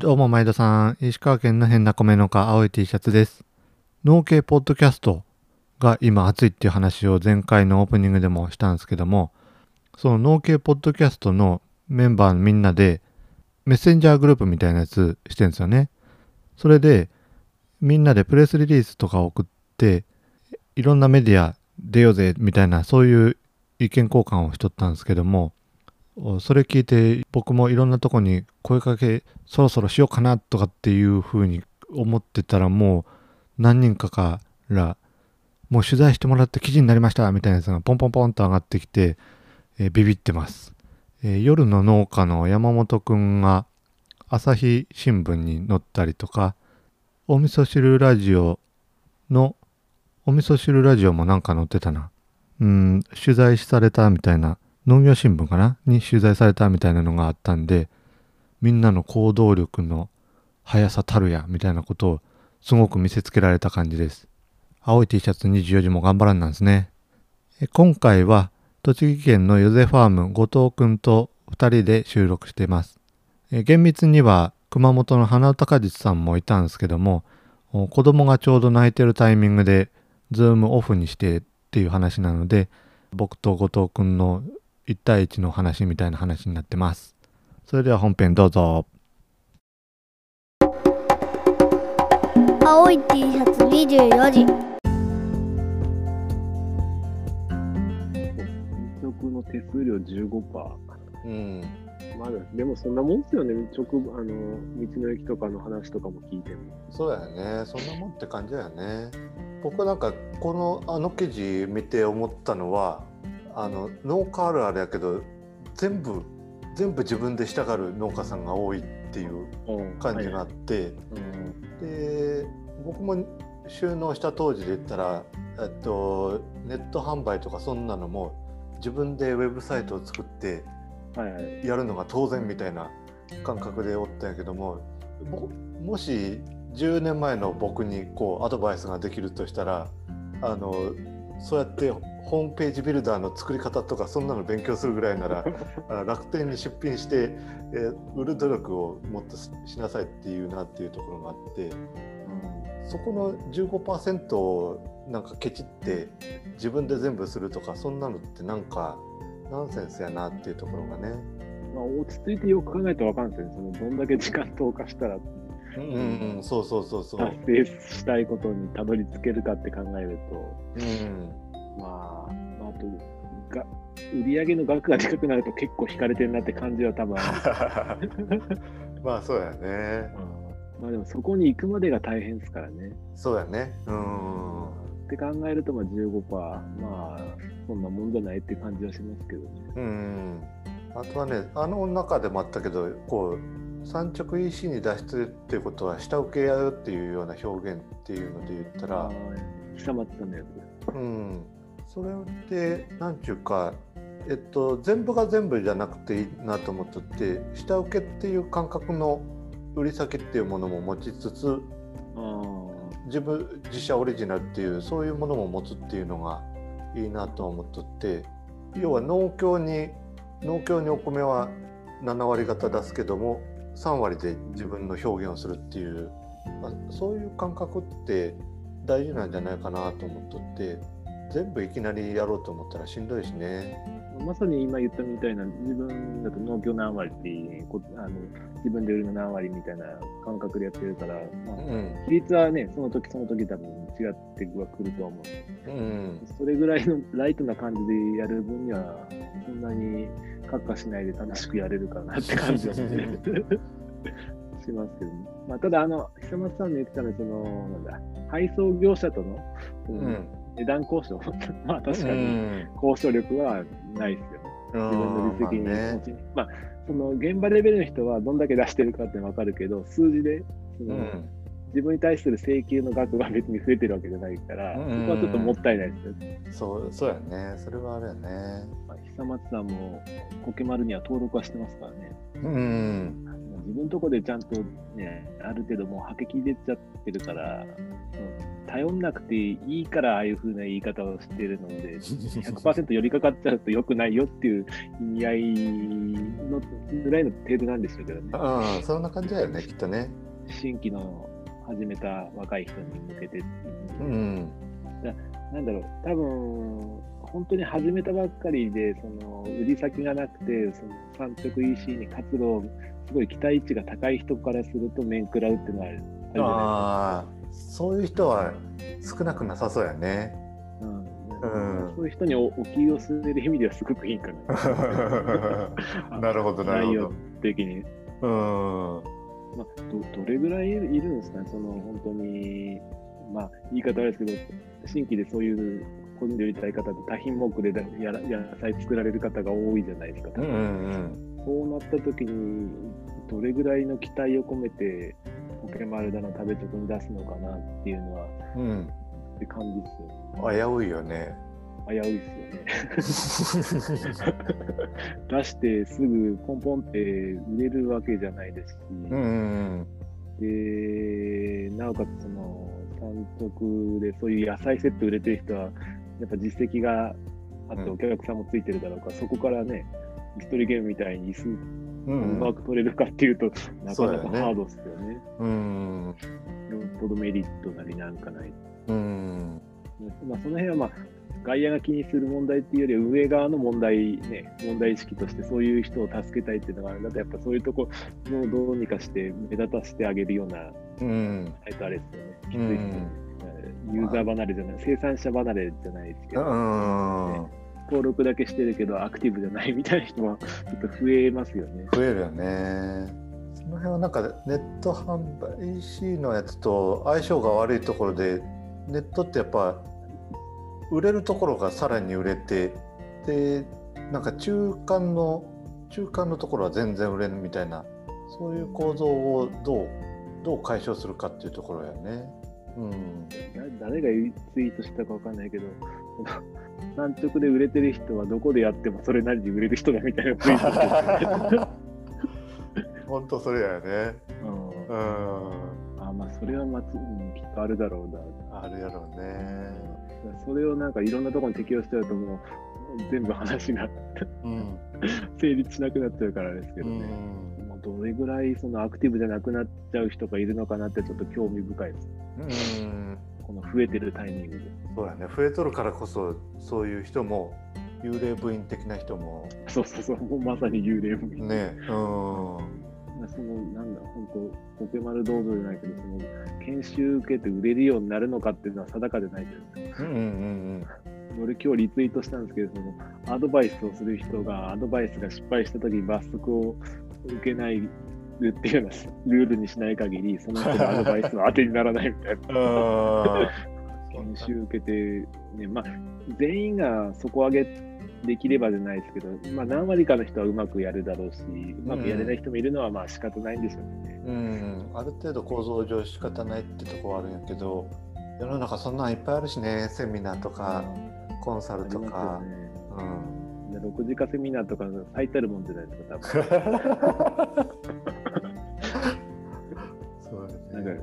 どうも、前田さん。石川県の変な米の家、青い T シャツです。農系ポッドキャストが今熱いっていう話を前回のオープニングでもしたんですけども、その農系ポッドキャストのメンバーみんなでメッセンジャーグループみたいなやつしてるんですよね。それでみんなでプレスリリースとか送っていろんなメディア出ようぜみたいなそういう意見交換をしとったんですけどもそれ聞いて僕もいろんなとこに声かけそろそろしようかなとかっていうふうに思ってたらもう何人かからもう取材してもらって記事になりましたみたいなやつがポンポンポンと上がってきて、えービビってます、えー夜の農家の山本くんが朝日新聞に載ったりとかお味噌汁ラジオのお味噌汁ラジオもなんか載ってたな。うん取材されたみたいな農業新聞かな？に取材されたみたいなのがあったんでみんなの行動力の速さたるやみたいなことをすごく見せつけられた感じです。青い T シャツ24時も頑張らんなんですね。今回は栃木県のヨゼファーム後藤くんと2人で収録してます。厳密には熊本の花高実さんもいたんですけども子供がちょうど泣いてるタイミングでズームオフにしてっていう話なので僕と後藤くんの1対1の話みたいな話になってますそれでは本編どうぞ青い T シャツ24時曲の手数料15%。うんまだ、でもそんなもんですよね。直、あの、道の駅とかの話とかも聞いても。そうだよねそんなもんって感じだよね僕なんかこのあの記事見て思ったのはあの農家あるあるやけど全部全部自分でしたがる農家さんが多いっていう感じがあって、で僕も収納した当時で言ったら、えっと、ネット販売とかそんなのも自分でウェブサイトを作って。やるのが当然みたいな感覚でおったんやけどもももし10年前の僕にこうアドバイスができるとしたらあのそうやってホームページビルダーの作り方とかそんなの勉強するぐらいなら あ楽天に出品して、えー売る努力をもっとししなさいっていうなっていうところがあってそこの15%をなんかケチって自分で全部するとかそんなのってなんかナンセンスやなっていうところがね。まあ、落ち着いてよく考えたらわかるんですよね。そのどんだけ時間投下したらうんうんうん、そうそうそうそう。達成したいことにたどり着けるかって考えると、うん、まあ、まあ、あとが、売上の額がでかくなると結構引かれてるなって感じは多分。まあそうやね。まあでもそこに行くまでが大変ですからね。そうやね。うん。って考えるとまあ15%、まあそんなもんじゃないって感じはしますけどね。うん。あとはね、あの中でもあったけど、こう産直 EC に出してるっていうことは下請けやよっていうような表現っていうので言ったら、久松さんのやつ。うん。それってなんていうか。えっと、全部が全部じゃなくていいなと思っとって下請けっていう感覚の売り先っていうものも持ちつつあ自分自社オリジナルっていうそういうものも持つっていうのがいいなと思っとって要は農協に農協にお米は7割方出すけども3割で自分の表現をするっていう、まあ、そういう感覚って大事なんじゃないかなと思っとって全部いきなりやろうと思ったらしんどいしね。あまさに今言ったみたいな、自分だと農協何割ってこあの自分で売るの何割みたいな感覚でやってるから、まあうん比率はね、その時その時多分違ってはくるとは思う。うんそれぐらいのライトな感じでやる分には、そんなにカッカしないで楽しくやれるかなって感じはね しますけど、ね、まあ、ただ、あの、久松さんの言ってたのは、その、なんだ、配送業者とのうん値段交渉、まあ確かうにん。交渉力はないですよね。自分の実績にまあね。まあ、その現場レベルの人はどんだけ出してるかって分かるけど、数字でその、うん。自分に対する請求の額が別に増えてるわけじゃないから、うん。そこはちょっともったいないですよね。そうそうやね。それはあれやね。まあ、久松さんもコケマルには登録はしてますからね。うん。まあ自分のとこでちゃんとね、ある程度もう、はけき出ちゃってるから、うん頼んなくていいからああいう風な言い方をしてるので、100%寄りかかっちゃうと良くないよっていう意味合いのぐらいの程度なんでしょうけどね。うん、そんな感じだよね、きっとね。新規の始めた若い人に向けて。うん。なんだろう、多分本当に始めたばっかりで、その売り先がなくて、その産直 EC に活路、すごい期待値が高い人からすると面食らうっていうのはあるじゃないああ、そういう人は少なくなさそうやね。うんうんそういう人におお気を据える意味ではすごくいいかな。なるほど、なるほ内容的に。ど。うん。まあ、どどれぐらいいるんですかね、その本当に、まあ、言い方悪いですけど、新規でそういう個人で売りたい方って多品目でだやら野菜作られる方が多いじゃないですか。うんうんそうなった時に、どれぐらいの期待を込めて、ポケマルだの食べチョクに出すのかなっていうのは、うん。うん。って感じですよ。危ういよね。危ういですよね。出してすぐポンポンって売れるわけじゃないですし、うんうんで、なおかつその、産直でそういう野菜セット売れてる人は、やっぱ実績があってうんお客さんもついてるだろうから、そこからね、椅子取りゲームみたいに椅子う。んまく取れるかっていうと、なかなかハードですよね。うん。よっぽどメリットなりなんかない。うん。まあ、その辺はまあ、外野が気にする問題っていうよりは、上側の問題、ね、問題意識として、そういう人を助けたいっていうのがあるんだと、やっぱそういうところをどうにかして目立たせてあげるようなうん。サイトあれですよね。きつうんいですよね。ユーザー離れじゃない、生産者離れじゃないですけうど、ん。登録だけしてるけど、アクティブじゃないみたいな人はちょっと増えますよね。増えるよね。その辺はなんかネット販売 EC のやつと相性が悪いところでネットってやっぱ売れるところがさらに売れてでなんか中間の中間のところは全然売れるみたいなそういう構造をどうどう解消するかっていうところやね。うん、だ誰がツイートしたかわかんないけど、産直で売れてる人はどこでやってもそれなりに売れる人だみたいなツイート 本当それやね。うんうん、あまあ、それはまつ、うん、きっとあるだろうな。あるやろうね。それをなんかいろんなところに適用しちゃうともう全部話がうん、成立しなくなっちゃうからですけうどね。うどれぐらいそのアクティブじゃなくなっちゃう人がいるのかなってちょっと興味深いです。うんこの増えてるタイミングで。そうやね増えとるからこそそういう人も幽霊部員的な人もそうそうそう、もうまさに幽霊部員。ねうんそのなんだ、本当、ポケマル道場じゃないけど、その研修受けて売れるようになるのかっていうのは定かでないじゃないですか。うんうん俺今日リツイートしたんですけど、そのアドバイスをする人がアドバイスが失敗した時に罰則を受けないっていうようなルールにしない限り、その人のアドバイスは当てにならないみたいな。うん研修受けて、ね、まあ、全員が底上げできればじゃないですけど、まあ、何割かの人はうまくやるだろうし、うまくやれない人もいるのはまあ仕方ないんでしょうね。うんある程度構造上仕方ないってとこはあるんやけど世の中そんなんいっぱいあるしねセミナーとかコンサルとかね。うんで6時化セミナーとか最たるもんじゃないですか、多分。そうなんだねか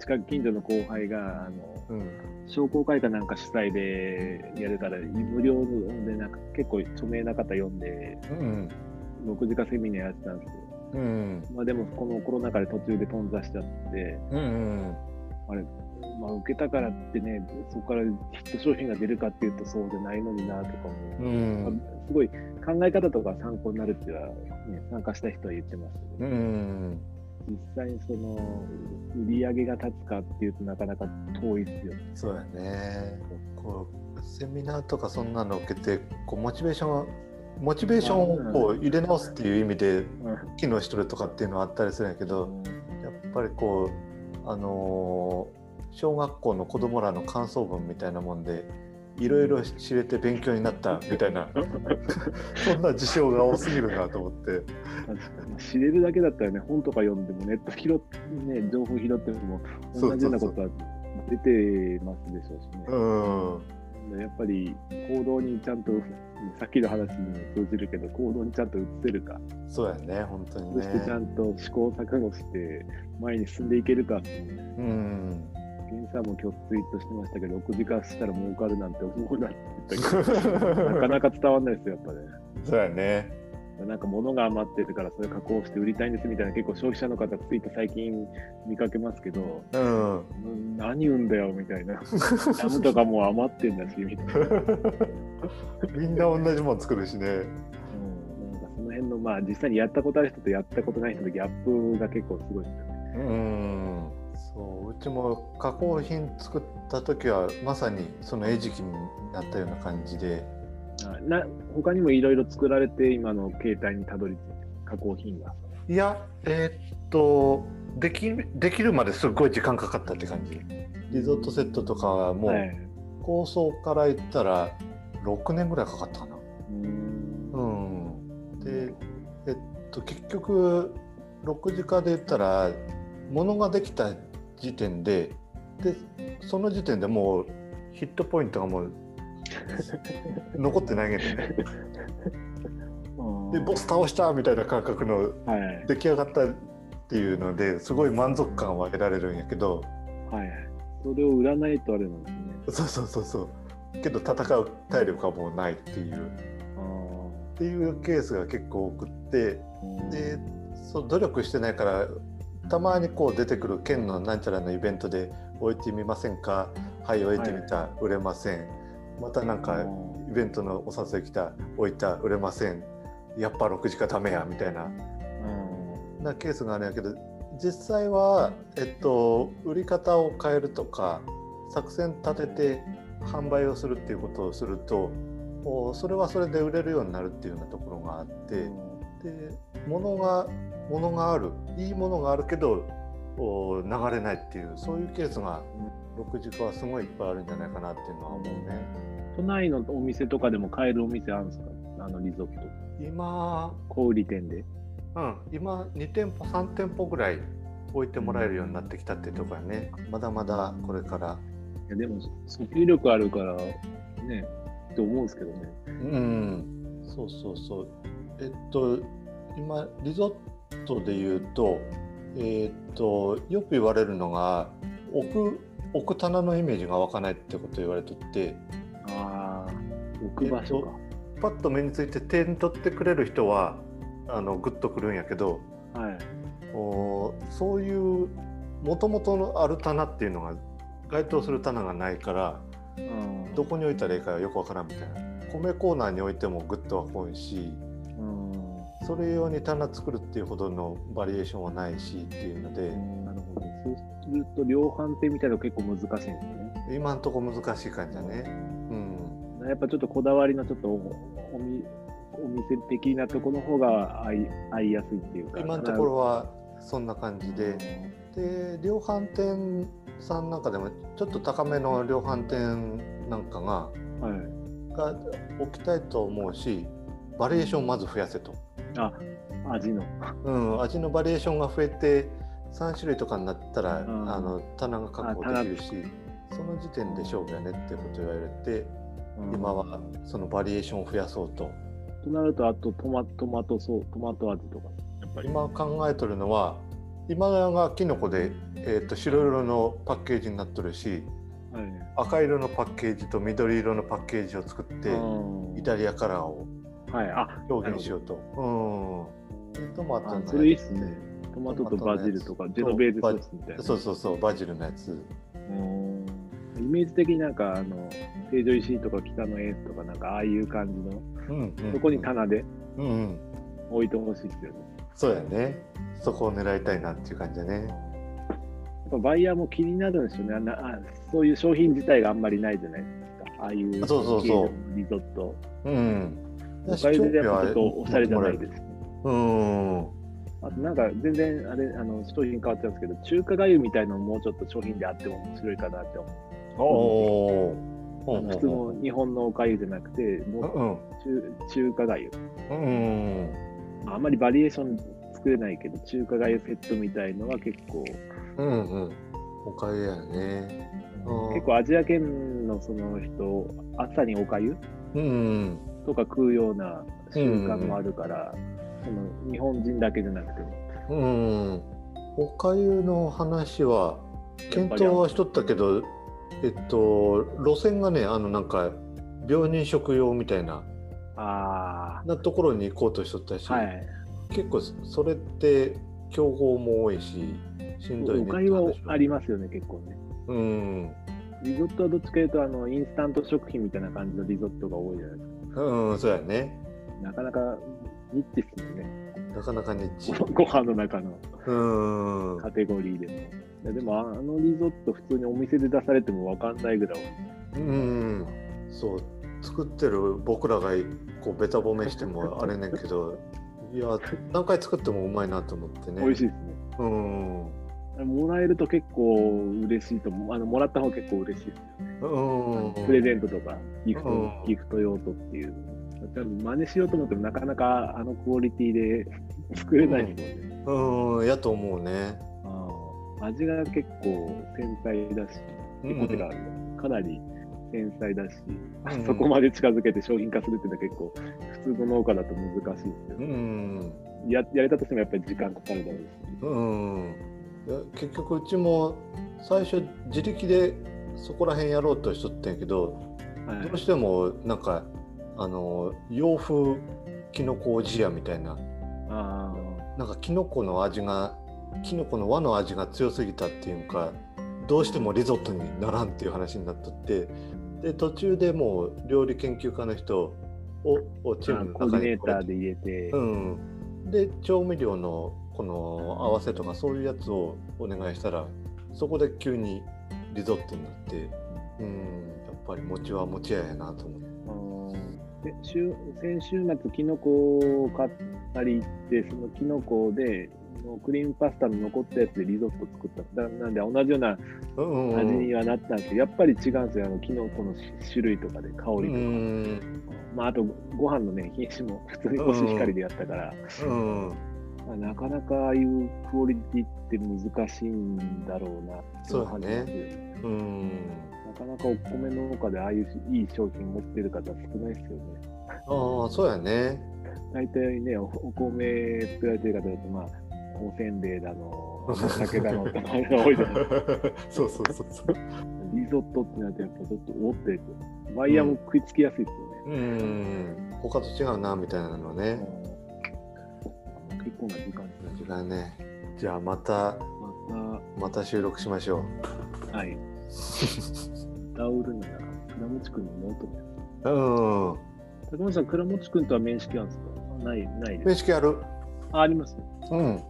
近く近所の後輩があのうん。商工会かなんか主催でやるから無料でなんか結構著名な方呼んでうん。6時化セミナーやってたんですよ。うん。まあでもこのコロナ禍で途中で頓挫しちゃって、うんうんまあ、受けたからってね、そこからヒット商品が出るかっていうとそうじゃないのになとかも、うん。まあすごい考え方とか参考になるっていうのは、ね、参加した人は言ってますけうど、ん。実際にその売り上げが立つかっていうとなかなか遠いですよ。そうやね。こうセミナーとかそんなの受けてこうモチベーションモチベーションをこう入れ直すっていう意味で機能しとるとかっていうのはあったりするんやけどやっぱりこうあのー小学校の子供らの感想文みたいなもんでいろいろ知れて勉強になったみたいな そんな事象が多すぎるなと思って。知れるだけだったらね、本とか読んでも、ネット拾って、ね、情報拾っても、同じようなことは出てますでしょうしね。うん。やっぱり行動にちゃんと、さっきの話にも通じるけど、行動にちゃんと移せるか、そうやね本当にね。そしてちゃんと試行錯誤して前に進んでいけるか、うん源さんも今日ツイートしてましたけど、6時間したら儲かるなんて思うなって言ったけど、なかなか伝わんないですよ、やっぱね。そうやね。なんか物が余ってるからそれ加工して売りたいんですみたいな結構消費者の方ツイート最近見かけますけど、うん。うん何売んだよみたいな。ジャムとかもう余ってんだしみたいな。みんな同じもん作るしね。うん、なんかその辺のまあ実際にやったことある人とやったことない人のギャップが結構すごいですよね。うん。そう、うちも加工品作った時はまさにその餌食になったような感じで、あな他にもいろいろ作られて今の携帯にたどり着いて加工品が。いや、えーっと、できできるまですごい時間かかったって感じ。リゾットセットとかはもうはい、構想から言ったら6年ぐらいかかったかな。うんうん。で、えっと、結局、6時間で言ったら、ものができた時点で、で、その時点でもうヒットポイントがもう 残ってないけどね。で、ボス倒したみたいな感覚のはい出来上がったっていうのですごい満足感は得られるんやけどはい。それを売らないとあれなんですね。そうそうそうそうけど戦う体力がもうないっていうっていうケースが結構多くってでそう努力してないからたまにこう出てくる県のなんちゃらのイベントで置いてみませんか？はい置いてみた、売れません。またなんかイベントのお誘い来た置いた売れません。やっぱ6時間ダメやみたいな。なケースがあるんやけど実際は、えっと、売り方を変えるとか作戦立てて販売をするっていうことをするとおそれはそれで売れるようになるっていうようなところがあってで物が物があるいいものがあるけどお流れないっていうそういうケースが6時間はすごいいっぱいあるんじゃないかなっていうのは思うね。都内のお店とかでも買えるお店あるんですか？あのリゾット。今小売店で。うん、今2店舗3店舗ぐらい置いてもらえるようになってきたっていうところやねまだまだこれからいやでも、訴求力あるから、ね、って思うんですけどね。うんそうそうそうえっと今リゾットで言うとえっとよく言われるのが置く置く棚のイメージが湧かないってこと言われとってああ、置く場所か。パッと目について手に取ってくれる人はあのグッとくるんやけどはい。おそういうもともとのある棚っていうのが該当する棚がないからうんどこに置いたらいいかよくわからんみたいな米コーナーに置いてもグッとは来んしうんそれ用に棚作るっていうほどのバリエーションはないしっていうのでなるほど。そうすると、量販店みたいなの結構難しいんですね。今んとこ難しい感じだねうんやっぱちょっとこだわりのちょっとおおみお店的なところの方が合い合いやすいっていうか。今のところはそんな感じでで量販店さんなんかでもちょっと高めの量販店なんかがはい。が置きたいと思うしバリエーションをまず増やせと、あ、味の。うん、味のバリエーションが増えて3種類とかになったら、うんあの棚が確保できるしその時点で勝負やねってことを言われて今はそのバリエーションを増やそうととなると、あとトマトマトソートマト味とか。やっぱり。今考えとるのは今がキノコで、えー、と白色のパッケージになっとるしはい。赤色のパッケージと緑色のパッケージを作ってうんイタリアカラーをはい。あ、表現しようと。うん、でトマトのあそれいいっすね。トマトとバジルとか、ジェノベーゼソースみたいな。そうそうそうバジルのやつうんイメージ的になんか、あの、成城石井とか北のエースとか、なんか、ああいう感じの、うんうんそこに棚でうんうん置いてほしいですよね。そうやねそこを狙いたいなっていう感じだねやっぱバイヤーも気になるんですよねあ。そういう商品自体があんまりないじゃないですか。ああいうそうそうそうリゾット。うんおかゆでやっぱちょっとおしゃれじゃないです。ね。うん。あとなんか全然あれあの商品変わっちゃうんですけど、中華がゆみたいなのももうちょっと商品であっても面白いかなって思う。おお普通の日本のおかゆじゃなくて、もううん中中華がゆ。うんまああんまりバリエーション作れないけど、中華がゆセットみたいのは結構、うんうん。おかゆやね。うん。結構アジア圏のその人、朝におかゆうんとか食うような習慣もあるから、その日本人だけじゃなくても。うんおかゆの話は検討はしとったけどえっと路線がねあのなんか病人食用みたいなあなところに行こうとしとったし、あ。はい。結構それって競合も多いししんどいね誤解はありまますよね、結構ね。うんリゾットはどっちかというと、あの、インスタント食品みたいな感じのリゾットが多いじゃないですうんそうやねか。なかなかニッチっすもんね。なかなかニッチご飯の中のうんカテゴリーでも。いやでも、あのリゾット普通にお店で出されてもわかんないぐらい。うんそう作ってる僕らがこうベタ褒めしてもあれねんけどいや何回作ってもうまいなと思ってね美味しいですね。うんもらえると結構嬉しいと思う。あの、もらった方が結構嬉しいですよね。うんプレゼントとか、ギフト、うんギフト用途っていう。多分真似しようと思ってもなかなかあのクオリティで作れないですもんね。うんやと思うね味が結構繊細だし、うん結構てかかなり繊細だし、うんそこまで近づけて商品化するっていうのは結構普通の農家だと難しいですよ、うんや。やれたとしてもやっぱり時間かかるだろうし。うん結局うちも最初自力でそこら辺やろうとしとったんやけどはい。どうしてもなんかあの洋風きのこおじやみたいなあなんかきのこの味がきのこの和の味が強すぎたっていうかどうしてもリゾットにならんっていう話になっとってで途中でもう料理研究家の人ををチームのーコーディネ中にーターで入れて、うん、で調味料のこの合わせとかそういうやつをお願いしたらそこで急にリゾットになってうんやっぱり餅は餅屋やなと思って。で週先週末、キノコを買ったり行って、そのキノコで、のクリームパスタの残ったやつでリゾット作った。だなんで同じような味にはなったんですけど、やっぱり違うんですよ、あのキノコの種類とかで、香りとか。うんまあ、あと、ご飯のね、品種も普通にコシヒカリでやったから、うんまあ、なかなかああいうクオリティって難しいんだろうなってそうだ感じますね。うんなかなかお米農家でああいういい商品持ってる方少ないですよね。ああそうやね。大体ね、おお米作られてる方だと、まあ、おせんべいだの、お酒だのってあれが多いじゃないですか。そうそうそうそう。リゾットってなると、やっぱちょっとおって、ワイヤーも食いつきやすいですよね。うん他と違うなみたいなのね。うん結構な時間時間ね。じゃあまたままた収録しましょた、はい。ダウルなら、倉持君のノートね。う。うん。高松さん、倉持君とは面識あるんですか？ない、ないです。面識ある。あ、あります。うん。一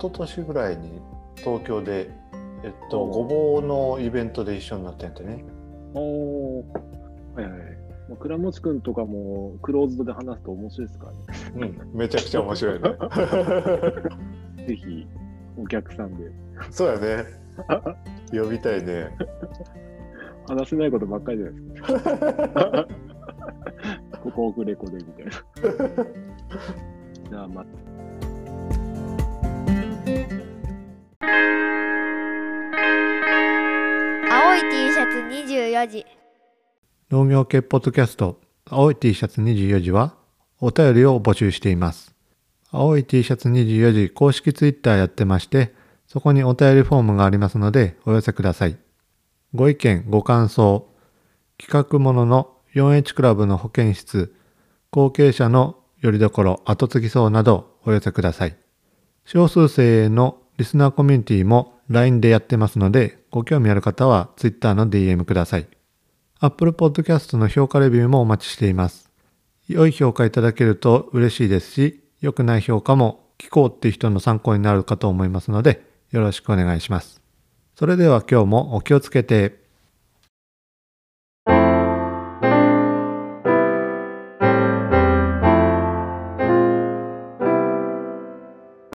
昨年ぐらいに東京でえっとおごぼうのイベントで一緒になってんてね。おー。はいはいはい。まあ、倉持君とかもクローズドで話すと面白いですからね。うん。めちゃくちゃ面白いね。ぜひ、お客さんで。そうやね。呼びたいね。話せないことばっかりじゃないですか。ここオフレコでみたいな。じゃあ、ま青い T シャツ24時農業系ポッドキャスト青い T シャツ24時はお便りを募集しています。青い T シャツ24時公式ツイッターやってまして、そこにお便りフォームがありますのでお寄せください。ご意見、ご感想、企画ものの 4H クラブの保健室、後継者のよりどころ後継ぎそうなどお寄せください。少数生のリスナーコミュニティも LINE でやってますので、ご興味ある方は Twitter の DM ください。Apple Podcast の評価レビューもお待ちしています。良い評価いただけると嬉しいですし、良くない評価も聞こうっていう人の参考になるかと思いますので、よろしくお願いします。それでは今日もお気をつけて。